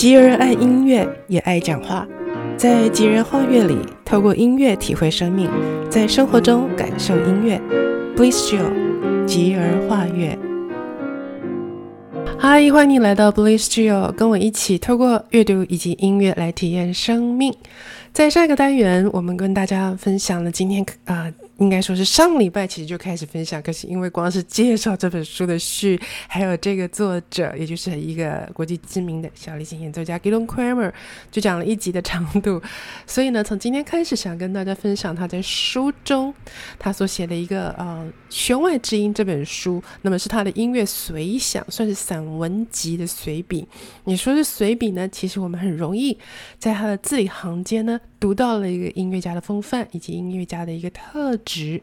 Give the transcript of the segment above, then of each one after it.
吉尔爱音乐，也爱讲话。在吉人画乐里，透过音乐体会生命，在生活中感受音乐。Bliss Jill，吉尔画乐。嗨，欢迎你来到 Bliss Jill，跟我一起透过阅读以及音乐来体验生命。在上一个单元，我们跟大家分享了今天啊。应该说是上礼拜其实就开始分享，可是因为光是介绍这本书的序，还有这个作者，也就是一个国际知名的小提琴演奏家 Gidon Kremer，就讲了一集的长度。所以呢，从今天开始想跟大家分享他在书中他所写的一个呃《弦外之音》这本书，那么是他的音乐随想，算是散文集的随笔。你说是随笔呢？其实我们很容易在他的字里行间呢。读到了一个音乐家的风范以及音乐家的一个特质。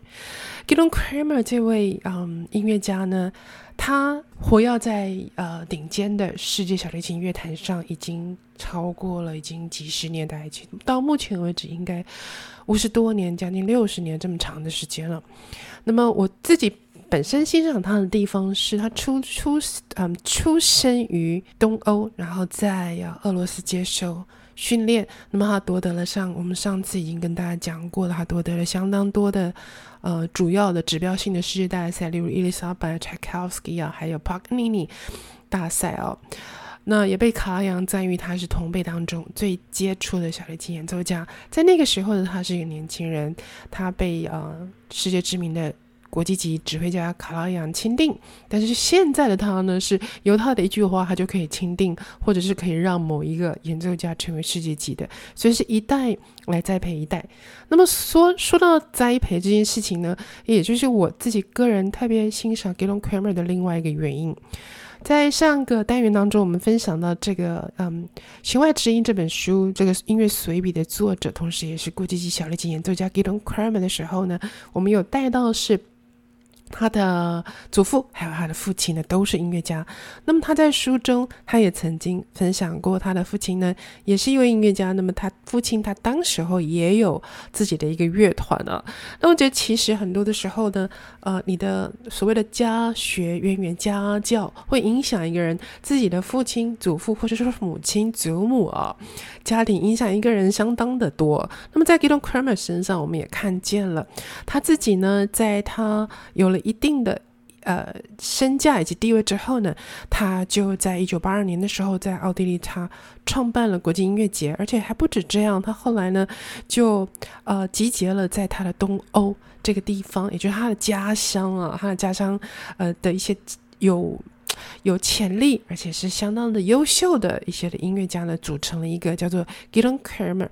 Gidon Kremer 这位嗯音乐家呢，他活跃在呃顶尖的世界小提琴乐坛上，已经超过了已经几十年代，到目前为止应该五十多年，将近六十年这么长的时间了。那么我自己本身欣赏他的地方是他出出嗯出生于东欧，然后在俄罗斯接受。训练，那么他夺得了上我们上次已经跟大家讲过了，他夺得了相当多的呃主要的指标性的世界大赛，例如伊丽莎白柴可夫斯基啊，还有帕格尼尼大赛哦。那也被卡拉扬赞誉他是同辈当中最杰出的小提琴演奏家。在那个时候的他是一个年轻人，他被呃世界知名的。国际级指挥家卡拉扬钦定，但是现在的他呢，是由他的一句话，他就可以钦定，或者是可以让某一个演奏家成为世界级的，所以是一代来栽培一代。那么说说到栽培这件事情呢，也就是我自己个人特别欣赏 Gidon Kremer 的另外一个原因。在上个单元当中，我们分享到这个嗯《弦外之音》这本书，这个音乐随笔的作者，同时也是国际级小提琴演奏家 Gidon Kremer 的时候呢，我们有带到是。他的祖父还有他的父亲呢，都是音乐家。那么他在书中，他也曾经分享过，他的父亲呢，也是一位音乐家。那么他父亲，他当时候也有自己的一个乐团啊。那我觉得，其实很多的时候呢，呃，你的所谓的家学渊源、家教，会影响一个人自己的父亲、祖父，或者说母亲、祖母啊，家庭影响一个人相当的多。那么在 Gidon Kremer 身上，我们也看见了他自己呢，在他有了。一定的呃身价以及地位之后呢，他就在一九八二年的时候，在奥地利他创办了国际音乐节，而且还不止这样，他后来呢就呃集结了在他的东欧这个地方，也就是他的家乡啊，他的家乡呃的一些有有潜力而且是相当的优秀的一些的音乐家呢，组成了一个叫做 Gidon Kremer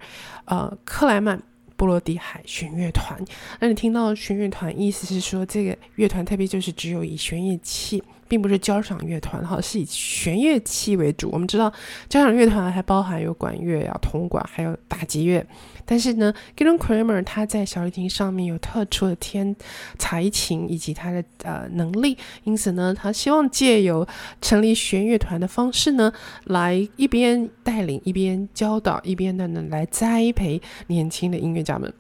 呃克莱曼。波罗的海弦乐团，那你听到弦乐团，意思是说这个乐团特别就是只有以弦乐器，并不是交响乐团哈，是以弦乐器为主。我们知道交响乐团还包含有管乐呀、铜管，还有打击乐。但是呢，Gidon Kremer 他在小提琴上面有特殊的天才情以及他的呃能力，因此呢，他希望借由成立弦乐团的方式呢，来一边带领，一边教导，一边的呢来栽培年轻的音乐家们。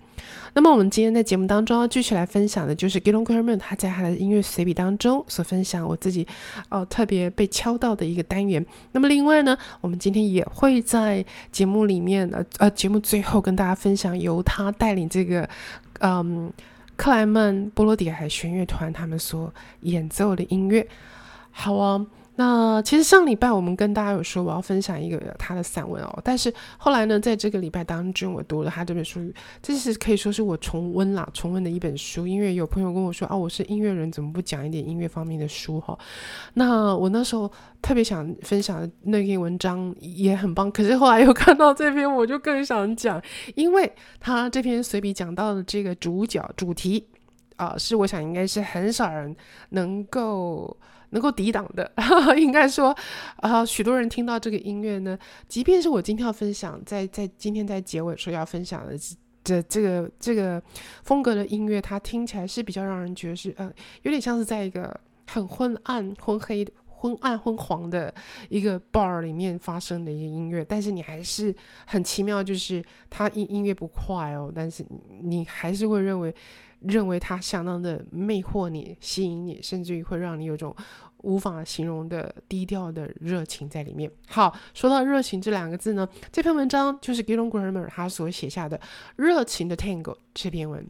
那么我们今天在节目当中要继续来分享的，就是 Gidon Kremer 他在他的音乐随笔当中所分享我自己哦、特别被敲到的一个单元。那么另外呢，我们今天也会在节目里面呃呃节目最后跟大家分享由他带领这个嗯克莱曼波罗的海弦乐团他们所演奏的音乐。好啊。那其实上礼拜我们跟大家有说我要分享一个他的散文哦，但是后来呢，在这个礼拜当中，我读了他这本书，这是可以说是我重温啦，重温的一本书。因为有朋友跟我说啊，我是音乐人，怎么不讲一点音乐方面的书哈？那我那时候特别想分享的那篇文章也很棒，可是后来又看到这篇，我就更想讲，因为他这篇随笔讲到的这个主角主题啊、是我想应该是很少人能够。能够抵挡的，应该说，啊、许多人听到这个音乐呢，即便是我今天要分享，在在今天在结尾说要分享的这这个这个风格的音乐，它听起来是比较让人觉得是，呃，有点像是在一个很昏暗、昏黑、昏暗、昏黄的一个 bar 里面发生的一个音乐，但是你还是很奇妙，就是它音音乐不快哦，但是你还是会认为。认为它相当的魅惑你、吸引你，甚至于会让你有种无法形容的低调的热情在里面。好，说到热情这两个字呢，这篇文章就是 g i l l o n g r a m e r 他所写下的《热情的 Tango》这篇文。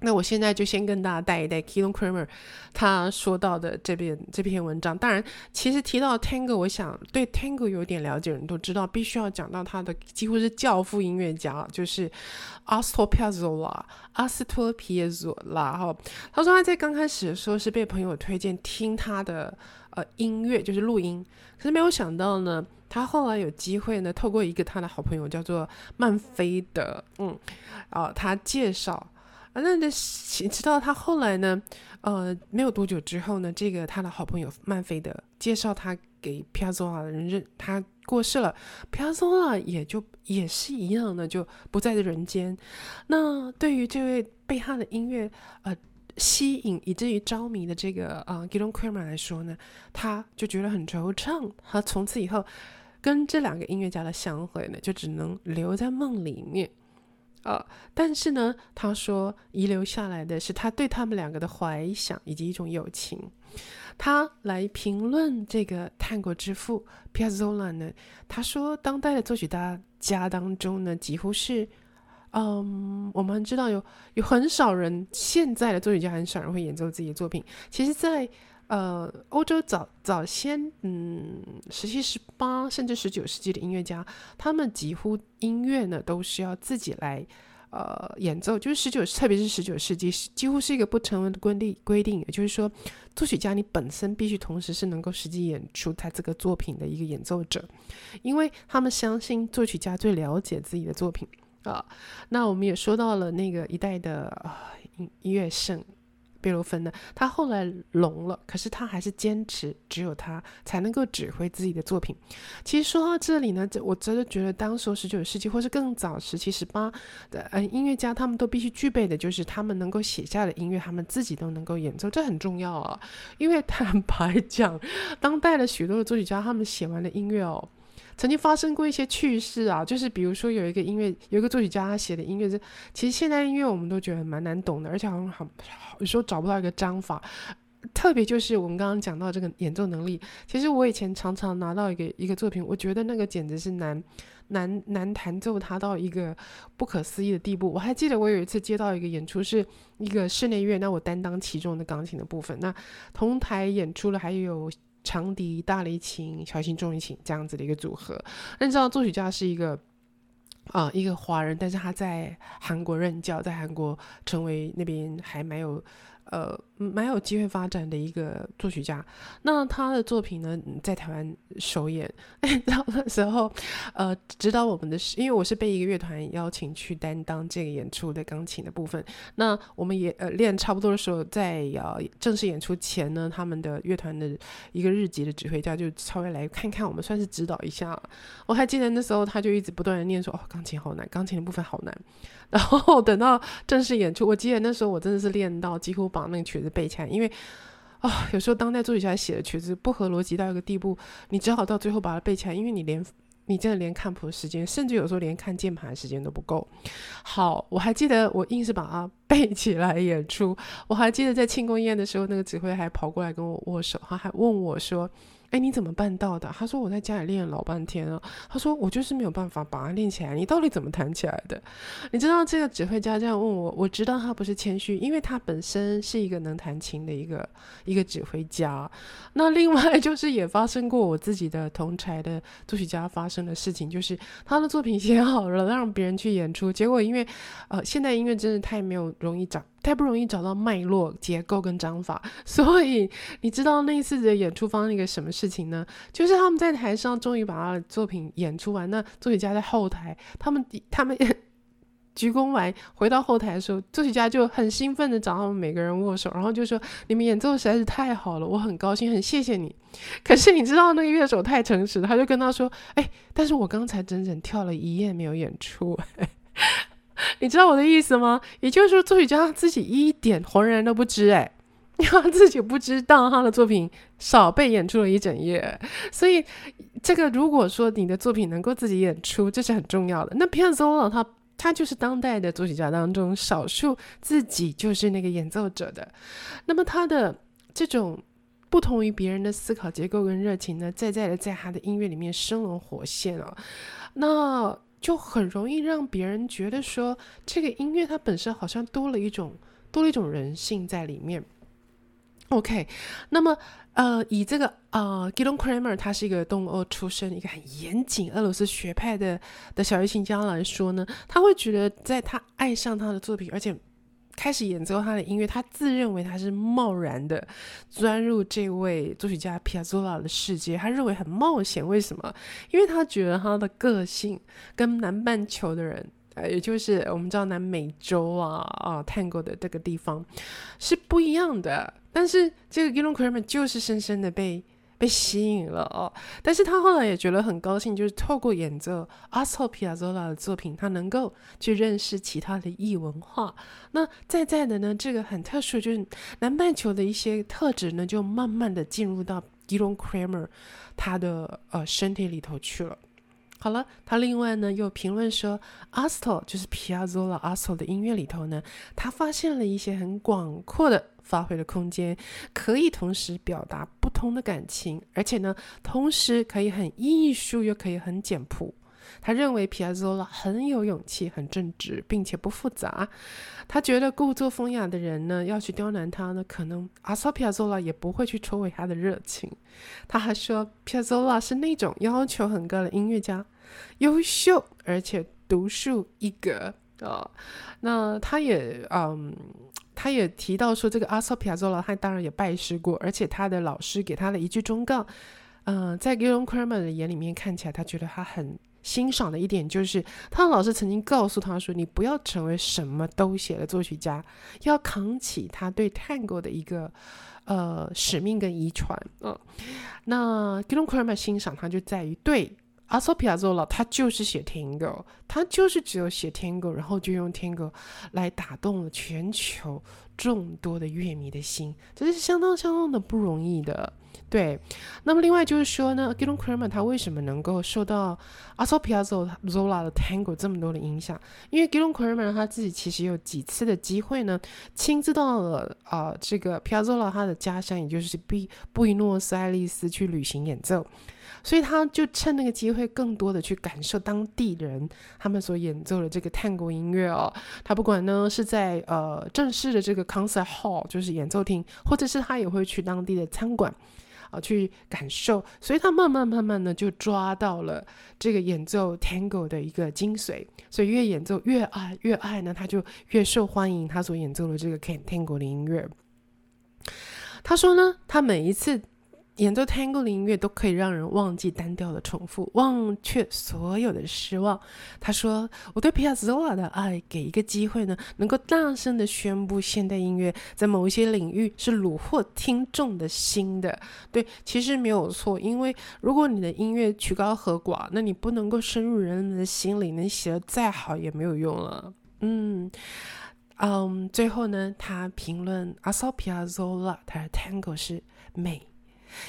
那我现在就先跟大家带一带 k i l o n Kramer 他说到的这篇这篇文章。当然，其实提到 Tango，我想对 Tango 有点了解人都知道，必须要讲到他的几乎是教父音乐家，就是 Astor Piazzolla。阿斯托皮耶佐拉哈，他说他在刚开始的时候是被朋友推荐听他的呃音乐，就是录音，可是没有想到呢，他后来有机会呢，透过一个他的好朋友叫做曼菲德，嗯，啊、他介绍。啊，那那直到他后来呢，呃，没有多久之后呢，这个他的好朋友曼菲的介绍他给皮亚佐拉的人认，他过世了，皮亚佐拉也就也是一样的，就不在这人间。那对于这位被他的音乐呃吸引以至于着迷的这个呃 Gidon Kremer 来说呢，他就觉得很惆怅。他从此以后跟这两个音乐家的相会呢，就只能留在梦里面。呃，但是呢，他说遗留下来的是他对他们两个的怀想以及一种友情。他来评论这个探戈之父皮亚佐拉呢，他说当代的作曲大家当中呢，几乎是，嗯，我们知道有有很少人，现在的作曲家很少人会演奏自己的作品。其实，在呃，欧洲早早先，嗯，十七、十八甚至十九世纪的音乐家，他们几乎音乐呢都是要自己来呃演奏，就是十九，特别是十九世纪，几乎是一个不成文的规定规定，也就是说，作曲家你本身必须同时是能够实际演出他这个作品的一个演奏者，因为他们相信作曲家最了解自己的作品啊。那我们也说到了那个一代的啊音音乐圣。贝多芬呢，他后来聋了，可是他还是坚持，只有他才能够指挥自己的作品。其实说到这里呢，这我真的觉得，当时十九世纪或是更早时期十八的呃音乐家，他们都必须具备的就是他们能够写下的音乐，他们自己都能够演奏，这很重要啊。因为坦白讲，当代的许多的作曲家，他们写完的音乐哦。曾经发生过一些趣事啊，就是比如说有一个音乐，有一个作曲家他写的音乐是，其实现代音乐我们都觉得蛮难懂的，而且好像好有时候找不到一个章法。特别就是我们刚刚讲到这个演奏能力，其实我以前常常拿到一个一个作品，我觉得那个简直是难难难弹奏它到一个不可思议的地步。我还记得我有一次接到一个演出，是一个室内乐，那我担当其中的钢琴的部分，那同台演出了还有。长笛、大提琴、小提琴、中提琴这样子的一个组合。那你知道作曲家是一个啊、一个华人，但是他在韩国任教，在韩国成为那边还蛮有。呃，蛮有机会发展的一个作曲家。那他的作品呢，在台湾首演。然后那时候，呃，指导我们的是，因为我是被一个乐团邀请去担当这个演出的钢琴的部分。那我们也呃练差不多的时候，在要正式演出前呢，他们的乐团的一个日籍的指挥家就稍微来看看我们，算是指导一下。我还记得那时候，他就一直不断的念说：“哦，钢琴好难，钢琴的部分好难。”然后等到正式演出，我记得那时候我真的是练到几乎把那个曲子背起来，因为啊、哦，有时候当代作曲家写的曲子不合逻辑到一个地步，你只好到最后把它背起来，因为你连你真的连看谱的时间，甚至有时候连看键盘的时间都不够。好，我还记得我硬是把它 背起来演出，我还记得在庆功宴的时候，那个指挥还跑过来跟我握手，他还问我说。哎，你怎么办到的？他说我在家里练了老半天了。他说我就是没有办法把它练起来。你到底怎么弹起来的？你知道这个指挥家这样问我，我知道他不是谦虚，因为他本身是一个能弹琴的一个一个指挥家。那另外就是也发生过我自己的同侪的作曲家发生的事情，就是他的作品写好了让别人去演出，结果因为呃现代音乐真的太没有容易找。太不容易找到脉络、结构跟章法，所以你知道那一次的演出发生一个什么事情呢？就是他们在台上终于把他的作品演出完，那作曲家在后台，他们他们 鞠躬完回到后台的时候，作曲家就很兴奋的找他们每个人握手，然后就说：“你们演奏实在是太好了，我很高兴，很谢谢你。”可是你知道那个乐手太诚实，他就跟他说：“哎，但是我刚才整整跳了一夜没有演出。”你知道我的意思吗？也就是说，作曲家自己一点浑然都不知，哎，他自己不知道他的作品少被演出了一整夜。所以，这个如果说你的作品能够自己演出，这是很重要的。那皮亚佐拉他他就是当代的作曲家当中少数自己就是那个演奏者的。那么他的这种不同于别人的思考结构跟热情呢，在在的在他的音乐里面生龙活现哦，那就很容易让别人觉得说，这个音乐它本身好像多了一种多了一种人性在里面。OK，那么呃，以这个呃，Gidon Kremer 他是一个东欧出身，一个很严谨俄罗斯学派的的小提琴家来说呢，他会觉得在他爱上他的作品，而且开始演奏他的音乐，他自认为他是贸然的钻入这位作曲家皮亚佐拉的世界，他认为很冒险。为什么？因为他觉得他的个性跟南半球的人。呃，也就是我们知道南美洲啊啊，Tango 的这个地方是不一样的，但是这个 Gidon Kremer 就是深深的被被吸引了哦。但是他后来也觉得很高兴，就是透过演奏阿索皮亚佐拉的作品，他能够去认识其他的异文化。那在在的呢，这个很特殊，就是南半球的一些特质呢，就慢慢的进入到 Gidon Kremer 他的呃身体里头去了。好了，他另外呢又评论说 asto 就是 Piazzolla Astor 的音乐里头呢，他发现了一些很广阔的发挥的空间，可以同时表达不同的感情，而且呢，同时可以很艺术又可以很简朴。他认为皮亚佐拉很有勇气，很正直，并且不复杂。他觉得故作风雅的人呢，要去刁难他呢，可能阿索皮亚佐拉也不会去戳回他的热情。他还说，皮亚佐拉是那种要求很高的音乐家，优秀而且独树一格啊。那他也嗯，他也提到说，这个阿索皮亚佐拉他当然也拜师过，而且他的老师给他的一句忠告，嗯、在 Gidon Kremer 的眼里面看起来，他觉得他很。欣赏的一点就是，他的老师曾经告诉他说：“你不要成为什么都写的作曲家，要扛起他对探戈的一个呃使命跟遗传。”嗯，那 Gidon Kremer 欣赏他就在于，对阿索皮亚佐拉他就是写 tango 他就是只有写 tango 然后就用 tango 来打动了全球众多的乐迷的心，这是相当相当的不容易的。对，那么另外就是说呢，Gidon Kremer 他为什么能够受到 Astor Piazzolla 的 Tango 这么多的影响？因为 Gidon Kremer 他自己其实有几次的机会呢，亲自到了啊、呃、这个 pia zola 他的家乡，也就是布布宜诺斯艾利斯去旅行演奏，所以他就趁那个机会，更多的去感受当地人他们所演奏的这个 Tango 音乐哦。他不管呢是在呃正式的这个 Concert Hall，就是演奏厅，或者是他也会去当地的餐馆。啊，去感受，所以他慢慢慢慢的就抓到了这个演奏 Tango 的一个精髓，所以越演奏越爱越爱呢，他就越受欢迎。他所演奏的这个 can Tango 的音乐，他说呢，他每一次。演奏 Tango 的音乐都可以让人忘记单调的重复，忘却所有的失望。他说：“我对皮亚佐拉的爱，给一个机会呢，能够大声的宣布现代音乐在某一些领域是虏获听众的心的。对，其实没有错，因为如果你的音乐曲高和寡，那你不能够深入人们的心里，你写得再好也没有用了。”嗯，嗯，最后呢，他评论阿索皮亚佐拉，他的 Tango 是美。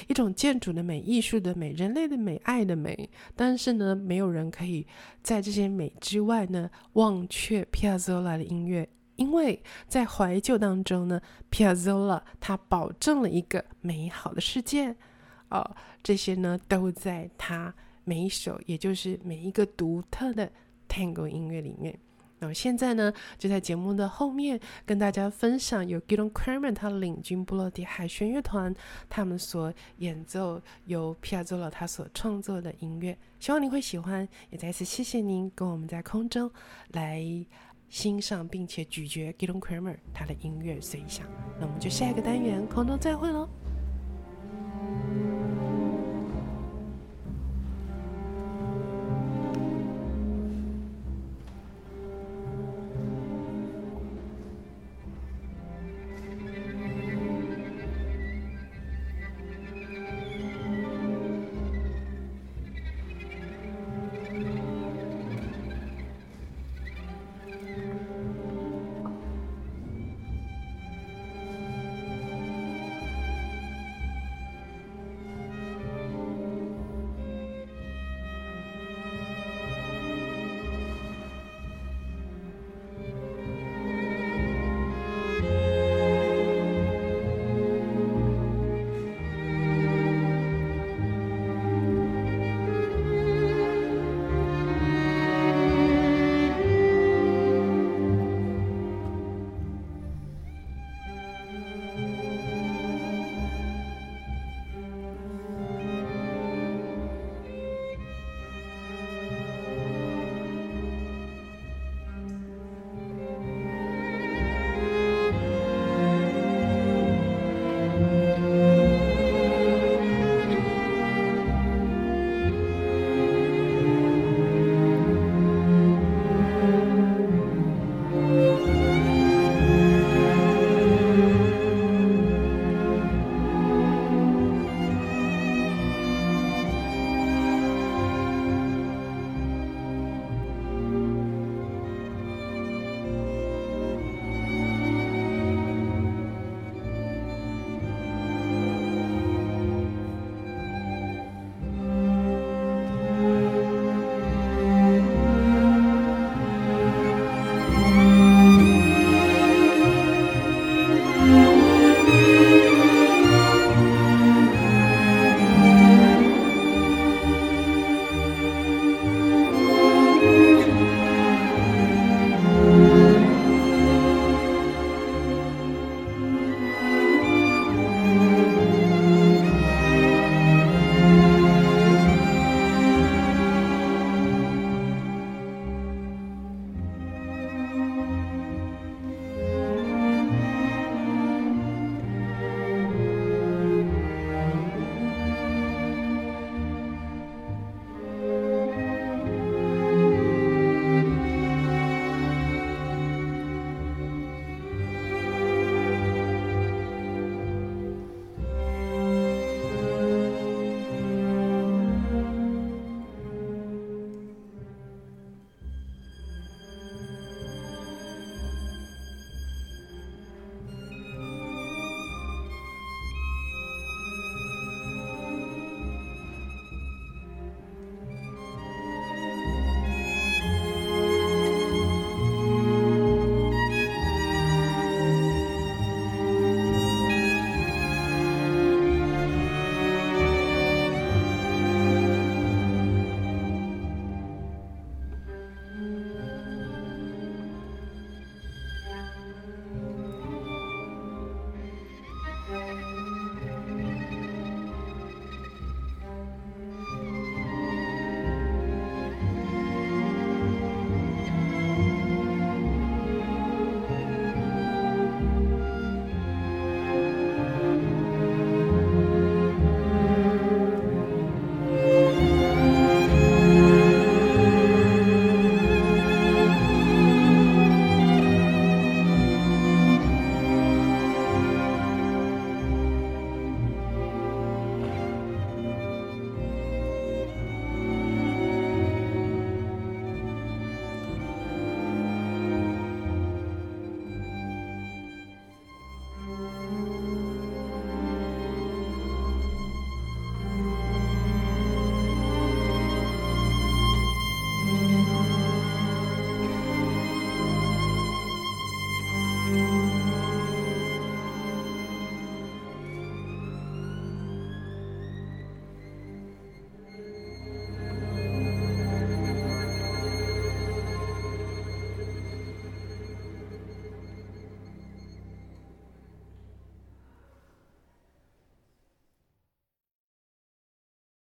一种建筑的美、艺术的美、人类的美、爱的美，但是呢，没有人可以在这些美之外呢，忘却 Piazzolla 的音乐，因为在怀旧当中呢，，Piazzolla 他保证了一个美好的世界，哦，这些呢都在他每一首，也就是每一个独特的 Tango 音乐里面。现在呢，就在节目的后面跟大家分享由 g i l d o n Kramer 他领军布罗的海弦乐团他们所演奏由皮亚佐拉他所创作的音乐，希望您会喜欢。也再次谢谢您跟我们在空中来欣赏并且咀嚼 g i l d o n Kramer 他的音乐随想。那我们就下一个单元空中再会喽。